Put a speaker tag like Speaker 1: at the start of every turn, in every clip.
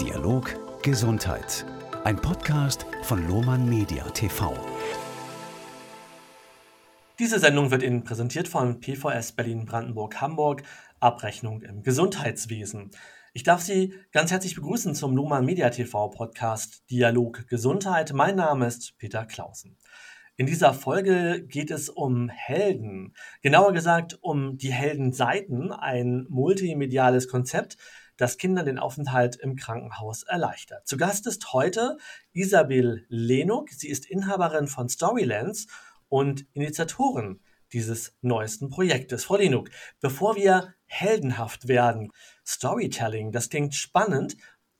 Speaker 1: Dialog Gesundheit. Ein Podcast von Lohmann Media TV.
Speaker 2: Diese Sendung wird Ihnen präsentiert von PVS Berlin Brandenburg Hamburg, Abrechnung im Gesundheitswesen. Ich darf Sie ganz herzlich begrüßen zum Lohmann Media TV Podcast Dialog Gesundheit. Mein Name ist Peter Clausen. In dieser Folge geht es um Helden. Genauer gesagt um die Heldenseiten, ein multimediales Konzept, das Kindern den Aufenthalt im Krankenhaus erleichtert. Zu Gast ist heute Isabel Lenuk. Sie ist Inhaberin von Storylands und Initiatorin dieses neuesten Projektes. Frau Lenuk, bevor wir heldenhaft werden, Storytelling, das klingt spannend.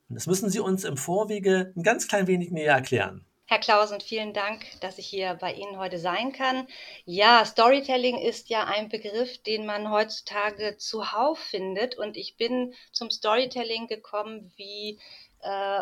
Speaker 2: Das müssen Sie uns im Vorwege ein ganz klein wenig näher erklären.
Speaker 3: Herr Klausen, vielen Dank, dass ich hier bei Ihnen heute sein kann. Ja, Storytelling ist ja ein Begriff, den man heutzutage zuhauf findet. Und ich bin zum Storytelling gekommen wie äh,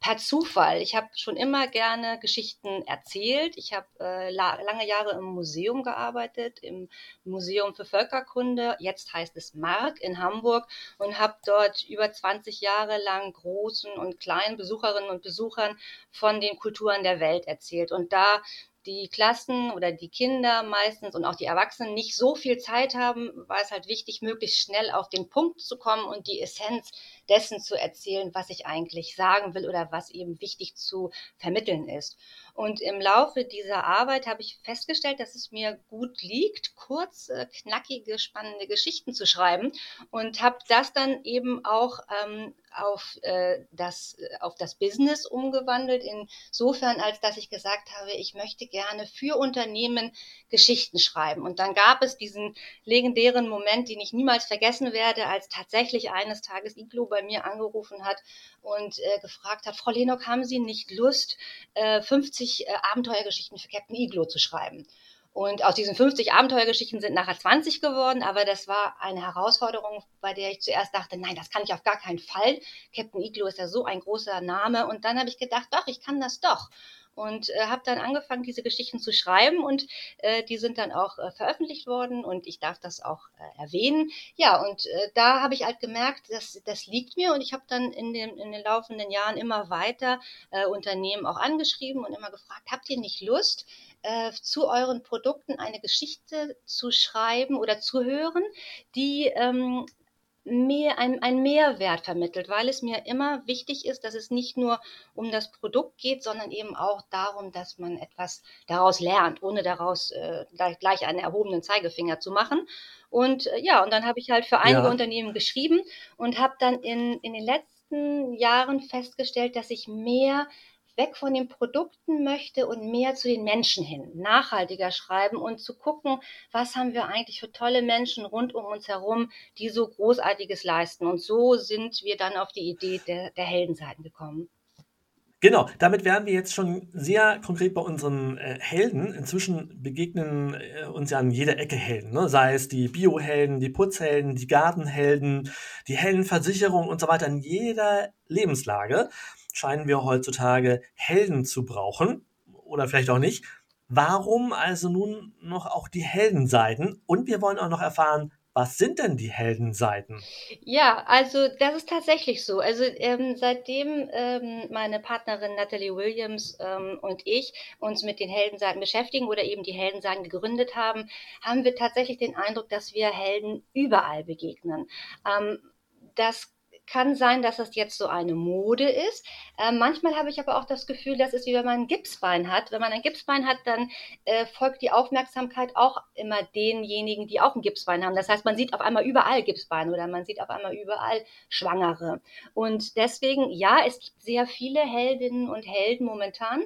Speaker 3: per Zufall. Ich habe schon immer gerne Geschichten erzählt. Ich habe äh, la lange Jahre im Museum gearbeitet, im Museum für Völkerkunde. Jetzt heißt es Mark in Hamburg und habe dort über 20 Jahre lang großen und kleinen Besucherinnen und Besuchern von den Kulturen der Welt erzählt. Und da die Klassen oder die Kinder meistens und auch die Erwachsenen nicht so viel Zeit haben, war es halt wichtig, möglichst schnell auf den Punkt zu kommen und die Essenz dessen zu erzählen, was ich eigentlich sagen will oder was eben wichtig zu vermitteln ist. Und im Laufe dieser Arbeit habe ich festgestellt, dass es mir gut liegt, kurze, knackige, spannende Geschichten zu schreiben und habe das dann eben auch ähm, auf, äh, das, auf das Business umgewandelt, insofern, als dass ich gesagt habe, ich möchte gerne für Unternehmen Geschichten schreiben. Und dann gab es diesen legendären Moment, den ich niemals vergessen werde, als tatsächlich eines Tages Iglo bei mir angerufen hat und äh, gefragt hat, Frau Lenok, haben Sie nicht Lust, äh, 50 äh, Abenteuergeschichten für Captain Iglo zu schreiben? Und aus diesen 50 Abenteuergeschichten sind nachher 20 geworden, aber das war eine Herausforderung, bei der ich zuerst dachte, nein, das kann ich auf gar keinen Fall. Captain Iglo ist ja so ein großer Name. Und dann habe ich gedacht, doch, ich kann das doch und äh, habe dann angefangen, diese Geschichten zu schreiben und äh, die sind dann auch äh, veröffentlicht worden und ich darf das auch äh, erwähnen. Ja, und äh, da habe ich halt gemerkt, dass das liegt mir und ich habe dann in den, in den laufenden Jahren immer weiter äh, Unternehmen auch angeschrieben und immer gefragt, habt ihr nicht Lust, äh, zu euren Produkten eine Geschichte zu schreiben oder zu hören, die ähm, mehr, ein, ein Mehrwert vermittelt, weil es mir immer wichtig ist, dass es nicht nur um das Produkt geht, sondern eben auch darum, dass man etwas daraus lernt, ohne daraus äh, gleich, gleich einen erhobenen Zeigefinger zu machen. Und äh, ja, und dann habe ich halt für einige ja. Unternehmen geschrieben und habe dann in, in den letzten Jahren festgestellt, dass ich mehr weg von den Produkten möchte und mehr zu den Menschen hin, nachhaltiger schreiben und zu gucken, was haben wir eigentlich für tolle Menschen rund um uns herum, die so Großartiges leisten. Und so sind wir dann auf die Idee der, der Heldenseiten gekommen.
Speaker 2: Genau, damit wären wir jetzt schon sehr konkret bei unseren äh, Helden. Inzwischen begegnen äh, uns ja an jeder Ecke Helden, ne? sei es die Biohelden, die Putzhelden, die Gartenhelden, die Heldenversicherung und so weiter. In jeder Lebenslage scheinen wir heutzutage Helden zu brauchen oder vielleicht auch nicht. Warum also nun noch auch die Heldenseiten? Und wir wollen auch noch erfahren, was sind denn die Heldenseiten?
Speaker 3: Ja, also das ist tatsächlich so. Also ähm, seitdem ähm, meine Partnerin Natalie Williams ähm, und ich uns mit den Heldenseiten beschäftigen oder eben die Heldenseiten gegründet haben, haben wir tatsächlich den Eindruck, dass wir Helden überall begegnen. Ähm, das kann sein, dass das jetzt so eine Mode ist. Äh, manchmal habe ich aber auch das Gefühl, das ist wie wenn man ein Gipsbein hat. Wenn man ein Gipsbein hat, dann äh, folgt die Aufmerksamkeit auch immer denjenigen, die auch ein Gipsbein haben. Das heißt, man sieht auf einmal überall Gipsbein oder man sieht auf einmal überall Schwangere. Und deswegen, ja, es gibt sehr viele Heldinnen und Helden momentan.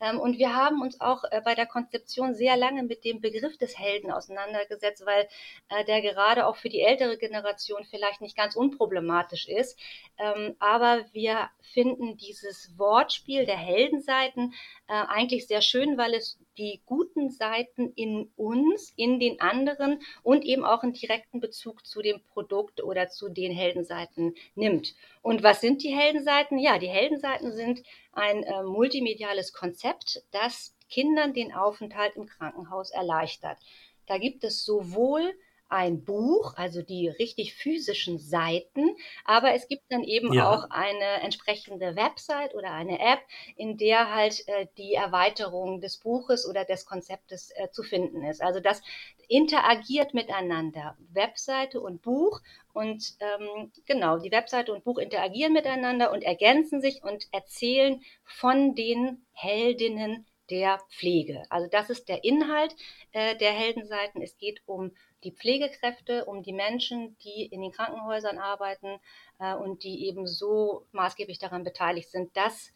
Speaker 3: Ähm, und wir haben uns auch äh, bei der Konzeption sehr lange mit dem Begriff des Helden auseinandergesetzt, weil äh, der gerade auch für die ältere Generation vielleicht nicht ganz unproblematisch ist. Ähm, aber wir finden dieses Wortspiel der Heldenseiten äh, eigentlich sehr schön, weil es die guten Seiten in uns, in den anderen und eben auch einen direkten Bezug zu dem Produkt oder zu den Heldenseiten nimmt. Und was sind die Heldenseiten? Ja, die Heldenseiten sind ein äh, multimediales Konzept, das Kindern den Aufenthalt im Krankenhaus erleichtert. Da gibt es sowohl ein Buch, also die richtig physischen Seiten, aber es gibt dann eben ja. auch eine entsprechende Website oder eine App, in der halt äh, die Erweiterung des Buches oder des Konzeptes äh, zu finden ist. Also das interagiert miteinander, Webseite und Buch. Und ähm, genau, die Webseite und Buch interagieren miteinander und ergänzen sich und erzählen von den Heldinnen der Pflege. Also das ist der Inhalt äh, der Heldenseiten. Es geht um die Pflegekräfte, um die Menschen, die in den Krankenhäusern arbeiten äh, und die eben so maßgeblich daran beteiligt sind, dass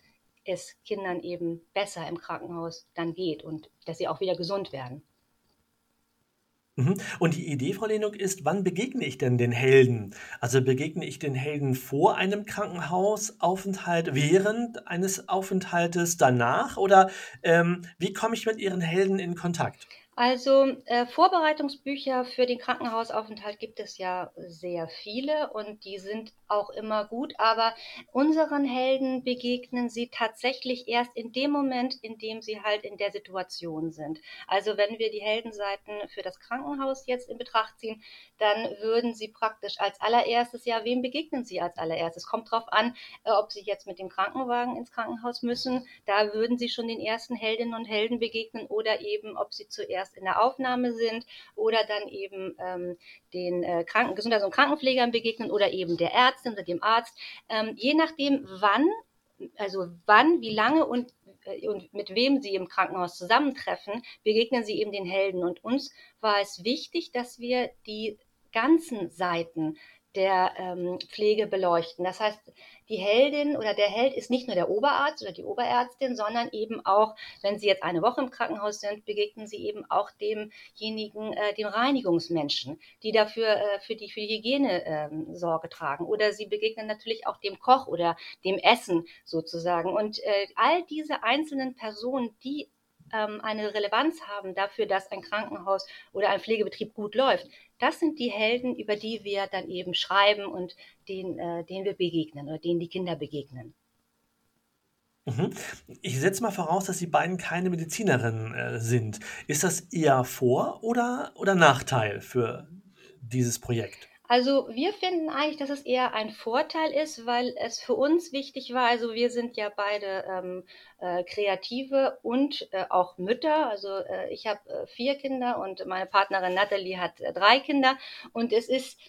Speaker 3: es Kindern eben besser im Krankenhaus dann geht und dass sie auch wieder gesund werden.
Speaker 2: Mhm. Und die Idee, Frau Lenung, ist, wann begegne ich denn den Helden? Also begegne ich den Helden vor einem Krankenhausaufenthalt, während eines Aufenthaltes, danach? Oder ähm, wie komme ich mit Ihren Helden in Kontakt?
Speaker 3: Also äh, Vorbereitungsbücher für den Krankenhausaufenthalt gibt es ja sehr viele und die sind auch immer gut, aber unseren Helden begegnen sie tatsächlich erst in dem Moment, in dem sie halt in der Situation sind. Also wenn wir die Heldenseiten für das Krankenhaus jetzt in Betracht ziehen, dann würden sie praktisch als allererstes, ja, wem begegnen sie als allererstes? Kommt drauf an, äh, ob sie jetzt mit dem Krankenwagen ins Krankenhaus müssen, da würden sie schon den ersten Heldinnen und Helden begegnen oder eben, ob sie zuerst erst in der Aufnahme sind oder dann eben ähm, den äh, Kranken Gesundheits- und Krankenpflegern begegnen oder eben der Ärztin oder dem Arzt. Ähm, je nachdem, wann, also wann, wie lange und äh, und mit wem sie im Krankenhaus zusammentreffen, begegnen sie eben den Helden. Und uns war es wichtig, dass wir die ganzen Seiten der ähm, Pflege beleuchten. Das heißt, die Heldin oder der Held ist nicht nur der Oberarzt oder die Oberärztin, sondern eben auch, wenn Sie jetzt eine Woche im Krankenhaus sind, begegnen Sie eben auch demjenigen, äh, dem Reinigungsmenschen, die dafür äh, für die für die Hygiene äh, Sorge tragen. Oder Sie begegnen natürlich auch dem Koch oder dem Essen sozusagen. Und äh, all diese einzelnen Personen, die ähm, eine Relevanz haben dafür, dass ein Krankenhaus oder ein Pflegebetrieb gut läuft. Das sind die Helden, über die wir dann eben schreiben und denen, äh, denen wir begegnen oder denen die Kinder begegnen.
Speaker 2: Mhm. Ich setze mal voraus, dass Sie beiden keine Medizinerinnen äh, sind. Ist das eher Vor- oder, oder Nachteil für dieses Projekt?
Speaker 3: Also wir finden eigentlich, dass es eher ein Vorteil ist, weil es für uns wichtig war. Also wir sind ja beide ähm, äh, Kreative und äh, auch Mütter. Also äh, ich habe äh, vier Kinder und meine Partnerin Natalie hat äh, drei Kinder. Und es ist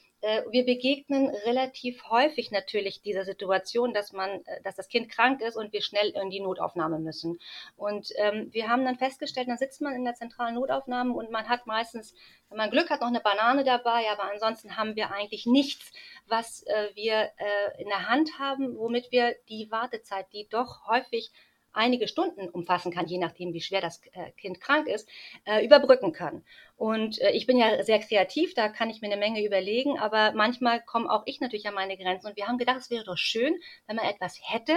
Speaker 3: wir begegnen relativ häufig natürlich dieser Situation, dass man, äh, dass das Kind krank ist und wir schnell in die Notaufnahme müssen. Und ähm, wir haben dann festgestellt, dann sitzt man in der zentralen Notaufnahme und man hat meistens, wenn man Glück hat, noch eine Banane dabei, aber ansonsten haben wir eigentlich nichts, was äh, wir äh, in der Hand haben, womit wir die Wartezeit, die doch häufig einige Stunden umfassen kann, je nachdem, wie schwer das äh, Kind krank ist, äh, überbrücken kann. Und äh, ich bin ja sehr kreativ, da kann ich mir eine Menge überlegen, aber manchmal komme auch ich natürlich an meine Grenzen. Und wir haben gedacht, es wäre doch schön, wenn man etwas hätte,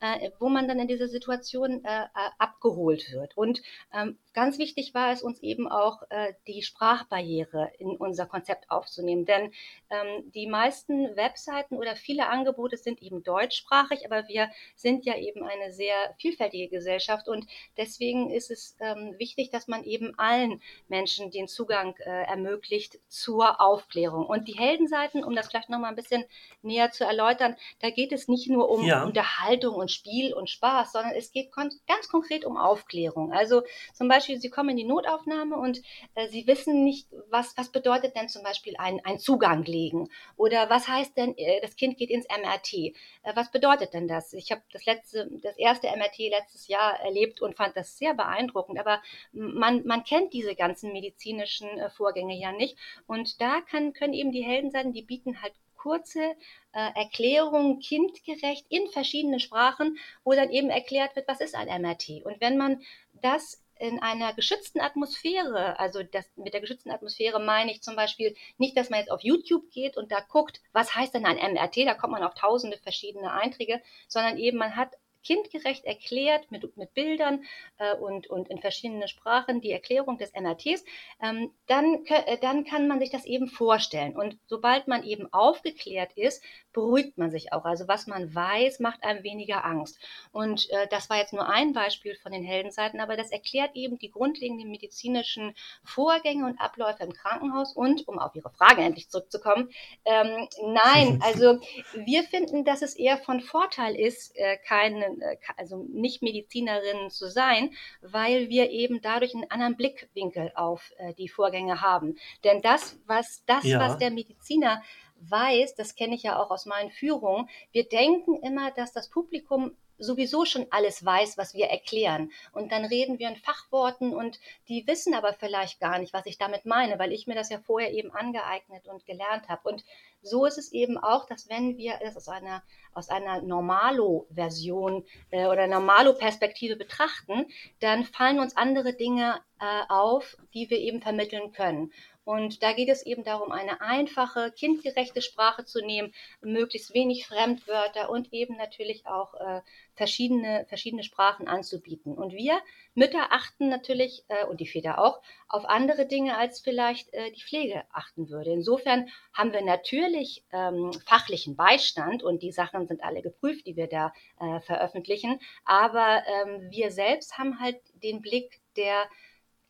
Speaker 3: äh, wo man dann in dieser Situation äh, abgeholt wird. Und ähm, ganz wichtig war es uns eben auch, äh, die Sprachbarriere in unser Konzept aufzunehmen. Denn ähm, die meisten Webseiten oder viele Angebote sind eben deutschsprachig, aber wir sind ja eben eine sehr vielfältige Gesellschaft und deswegen ist es ähm, wichtig, dass man eben allen Menschen den Zugang äh, ermöglicht zur Aufklärung. Und die Heldenseiten, um das vielleicht nochmal ein bisschen näher zu erläutern, da geht es nicht nur um ja. Unterhaltung und Spiel und Spaß, sondern es geht kon ganz konkret um Aufklärung. Also zum Beispiel, Sie kommen in die Notaufnahme und äh, Sie wissen nicht, was, was bedeutet denn zum Beispiel ein, ein Zugang legen oder was heißt denn, äh, das Kind geht ins MRT. Äh, was bedeutet denn das? Ich habe das letzte, das erste MRT letztes Jahr erlebt und fand das sehr beeindruckend, aber man, man kennt diese ganzen Medizin medizinischen äh, Vorgänge ja nicht. Und da kann, können eben die Helden sein, die bieten halt kurze äh, Erklärungen kindgerecht in verschiedenen Sprachen, wo dann eben erklärt wird, was ist ein MRT. Und wenn man das in einer geschützten Atmosphäre, also das, mit der geschützten Atmosphäre meine ich zum Beispiel nicht, dass man jetzt auf YouTube geht und da guckt, was heißt denn ein MRT, da kommt man auf tausende verschiedene Einträge, sondern eben man hat kindgerecht erklärt mit, mit Bildern äh, und, und in verschiedenen Sprachen die Erklärung des MRTs, ähm, dann, äh, dann kann man sich das eben vorstellen. Und sobald man eben aufgeklärt ist, beruhigt man sich auch. Also was man weiß, macht einem weniger Angst. Und äh, das war jetzt nur ein Beispiel von den Heldenseiten, aber das erklärt eben die grundlegenden medizinischen Vorgänge und Abläufe im Krankenhaus. Und um auf Ihre Frage endlich zurückzukommen, ähm, nein, also wir finden, dass es eher von Vorteil ist, äh, keine, äh, also nicht Medizinerin zu sein, weil wir eben dadurch einen anderen Blickwinkel auf äh, die Vorgänge haben. Denn das, was das, ja. was der Mediziner weiß, das kenne ich ja auch aus meinen Führungen, wir denken immer, dass das Publikum sowieso schon alles weiß, was wir erklären. Und dann reden wir in Fachworten und die wissen aber vielleicht gar nicht, was ich damit meine, weil ich mir das ja vorher eben angeeignet und gelernt habe. Und so ist es eben auch, dass wenn wir es aus einer, aus einer Normalo-Version äh, oder Normalo-Perspektive betrachten, dann fallen uns andere Dinge äh, auf, die wir eben vermitteln können. Und da geht es eben darum, eine einfache, kindgerechte Sprache zu nehmen, möglichst wenig Fremdwörter und eben natürlich auch äh, verschiedene, verschiedene Sprachen anzubieten. Und wir Mütter achten natürlich, äh, und die Väter auch, auf andere Dinge, als vielleicht äh, die Pflege achten würde. Insofern haben wir natürlich ähm, fachlichen Beistand und die Sachen sind alle geprüft, die wir da äh, veröffentlichen. Aber ähm, wir selbst haben halt den Blick der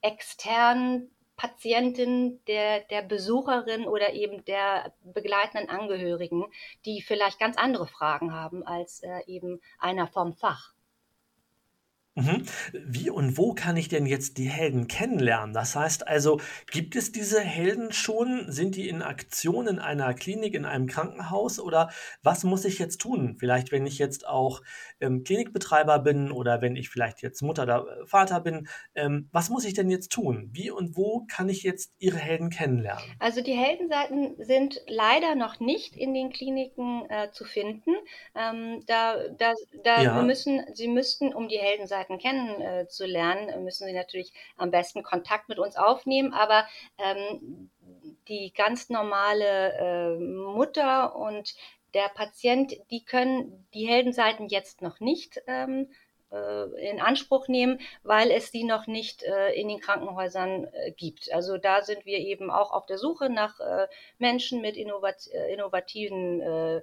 Speaker 3: externen Patientin, der, der Besucherin oder eben der begleitenden Angehörigen, die vielleicht ganz andere Fragen haben als äh, eben einer vom Fach.
Speaker 2: Mhm. Wie und wo kann ich denn jetzt die Helden kennenlernen? Das heißt also, gibt es diese Helden schon? Sind die in Aktion in einer Klinik, in einem Krankenhaus? Oder was muss ich jetzt tun? Vielleicht, wenn ich jetzt auch ähm, Klinikbetreiber bin oder wenn ich vielleicht jetzt Mutter oder äh, Vater bin. Ähm, was muss ich denn jetzt tun? Wie und wo kann ich jetzt Ihre Helden kennenlernen?
Speaker 3: Also die Heldenseiten sind leider noch nicht in den Kliniken äh, zu finden. Ähm, da, da, da ja. wir müssen, Sie müssten, um die Heldenseiten Möglichkeiten kennenzulernen, müssen Sie natürlich am besten Kontakt mit uns aufnehmen. Aber ähm, die ganz normale äh, Mutter und der Patient, die können die Heldenseiten jetzt noch nicht ähm, äh, in Anspruch nehmen, weil es die noch nicht äh, in den Krankenhäusern äh, gibt. Also da sind wir eben auch auf der Suche nach äh, Menschen mit innovat innovativen äh,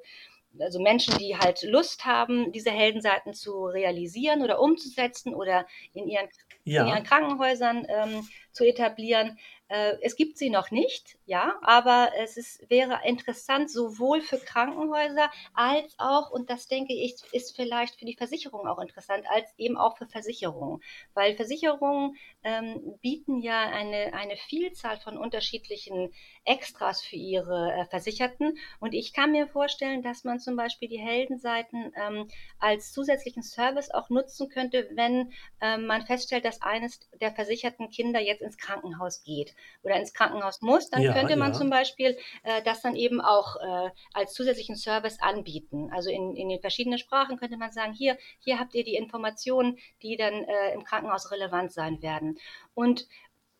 Speaker 3: also Menschen, die halt Lust haben, diese Heldenseiten zu realisieren oder umzusetzen oder in ihren, ja. in ihren Krankenhäusern ähm, zu etablieren. Äh, es gibt sie noch nicht, ja, aber es ist, wäre interessant sowohl für Krankenhäuser als auch, und das denke ich, ist vielleicht für die Versicherung auch interessant, als eben auch für Versicherungen. Weil Versicherungen ähm, bieten ja eine, eine Vielzahl von unterschiedlichen Extras für ihre äh, Versicherten. Und ich kann mir vorstellen, dass man zum Beispiel die Heldenseiten ähm, als zusätzlichen Service auch nutzen könnte, wenn ähm, man feststellt, dass eines der versicherten Kinder jetzt ins Krankenhaus geht oder ins Krankenhaus muss, dann ja, könnte man ja. zum Beispiel äh, das dann eben auch äh, als zusätzlichen Service anbieten. Also in, in den verschiedenen Sprachen könnte man sagen, hier, hier habt ihr die Informationen, die dann äh, im Krankenhaus relevant sein werden. Und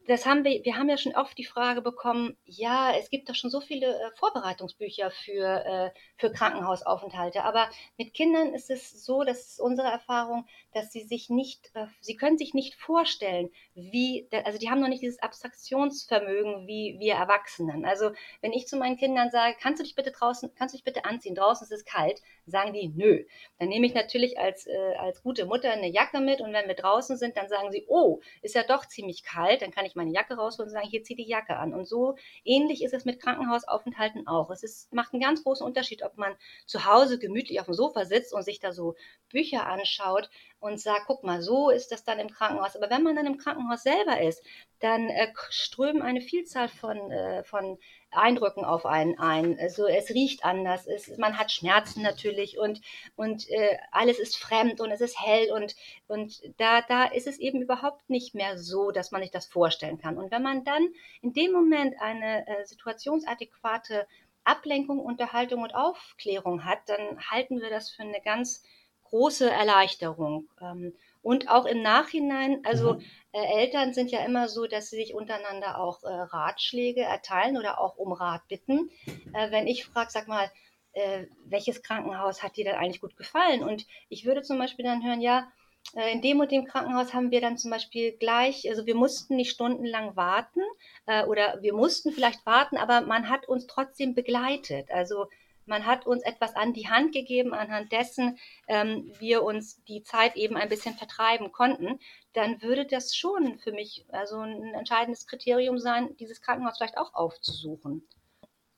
Speaker 3: das haben wir, wir haben ja schon oft die Frage bekommen, ja, es gibt doch schon so viele äh, Vorbereitungsbücher für, äh, für Krankenhausaufenthalte. Aber mit Kindern ist es so, das ist unsere Erfahrung, dass sie sich nicht, äh, sie können sich nicht vorstellen, wie, also die haben noch nicht dieses Abstraktionsvermögen wie wir Erwachsenen. Also wenn ich zu meinen Kindern sage, kannst du dich bitte draußen, kannst du dich bitte anziehen, draußen ist es kalt, sagen die, nö. Dann nehme ich natürlich als, äh, als gute Mutter eine Jacke mit und wenn wir draußen sind, dann sagen sie, oh, ist ja doch ziemlich kalt, dann kann ich meine Jacke rausholen und sagen, hier zieh die Jacke an. Und so ähnlich ist es mit Krankenhausaufenthalten auch. Es ist, macht einen ganz großen Unterschied, ob man zu Hause gemütlich auf dem Sofa sitzt und sich da so Bücher anschaut und sagt, guck mal, so ist das dann im Krankenhaus. Aber wenn man dann im Krankenhaus selber ist, dann äh, strömen eine Vielzahl von, äh, von Eindrücken auf einen ein. Also es riecht anders, es, man hat Schmerzen natürlich und, und äh, alles ist fremd und es ist hell und, und da, da ist es eben überhaupt nicht mehr so, dass man sich das vorstellen kann. Und wenn man dann in dem Moment eine äh, situationsadäquate Ablenkung, Unterhaltung und Aufklärung hat, dann halten wir das für eine ganz große Erleichterung. Ähm, und auch im Nachhinein, also mhm. Äh, Eltern sind ja immer so, dass sie sich untereinander auch äh, Ratschläge erteilen oder auch um Rat bitten. Äh, wenn ich frage, sag mal, äh, welches Krankenhaus hat dir denn eigentlich gut gefallen? Und ich würde zum Beispiel dann hören, ja, äh, in dem und dem Krankenhaus haben wir dann zum Beispiel gleich, also wir mussten nicht stundenlang warten äh, oder wir mussten vielleicht warten, aber man hat uns trotzdem begleitet. Also man hat uns etwas an die Hand gegeben, anhand dessen ähm, wir uns die Zeit eben ein bisschen vertreiben konnten, dann würde das schon für mich also ein entscheidendes Kriterium sein, dieses Krankenhaus vielleicht auch aufzusuchen.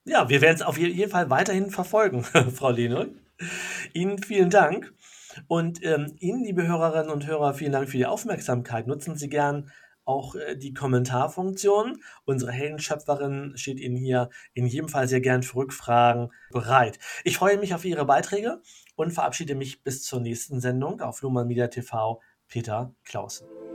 Speaker 2: Ja, wir werden es auf jeden Fall weiterhin verfolgen, Frau Lehne. Ihnen vielen Dank. Und ähm, Ihnen, liebe Hörerinnen und Hörer, vielen Dank für die Aufmerksamkeit. Nutzen Sie gern auch äh, die Kommentarfunktion. Unsere Heldenschöpferin steht Ihnen hier in jedem Fall sehr gern für Rückfragen bereit. Ich freue mich auf Ihre Beiträge und verabschiede mich bis zur nächsten Sendung auf Luhmann Media TV. Peter Clausen.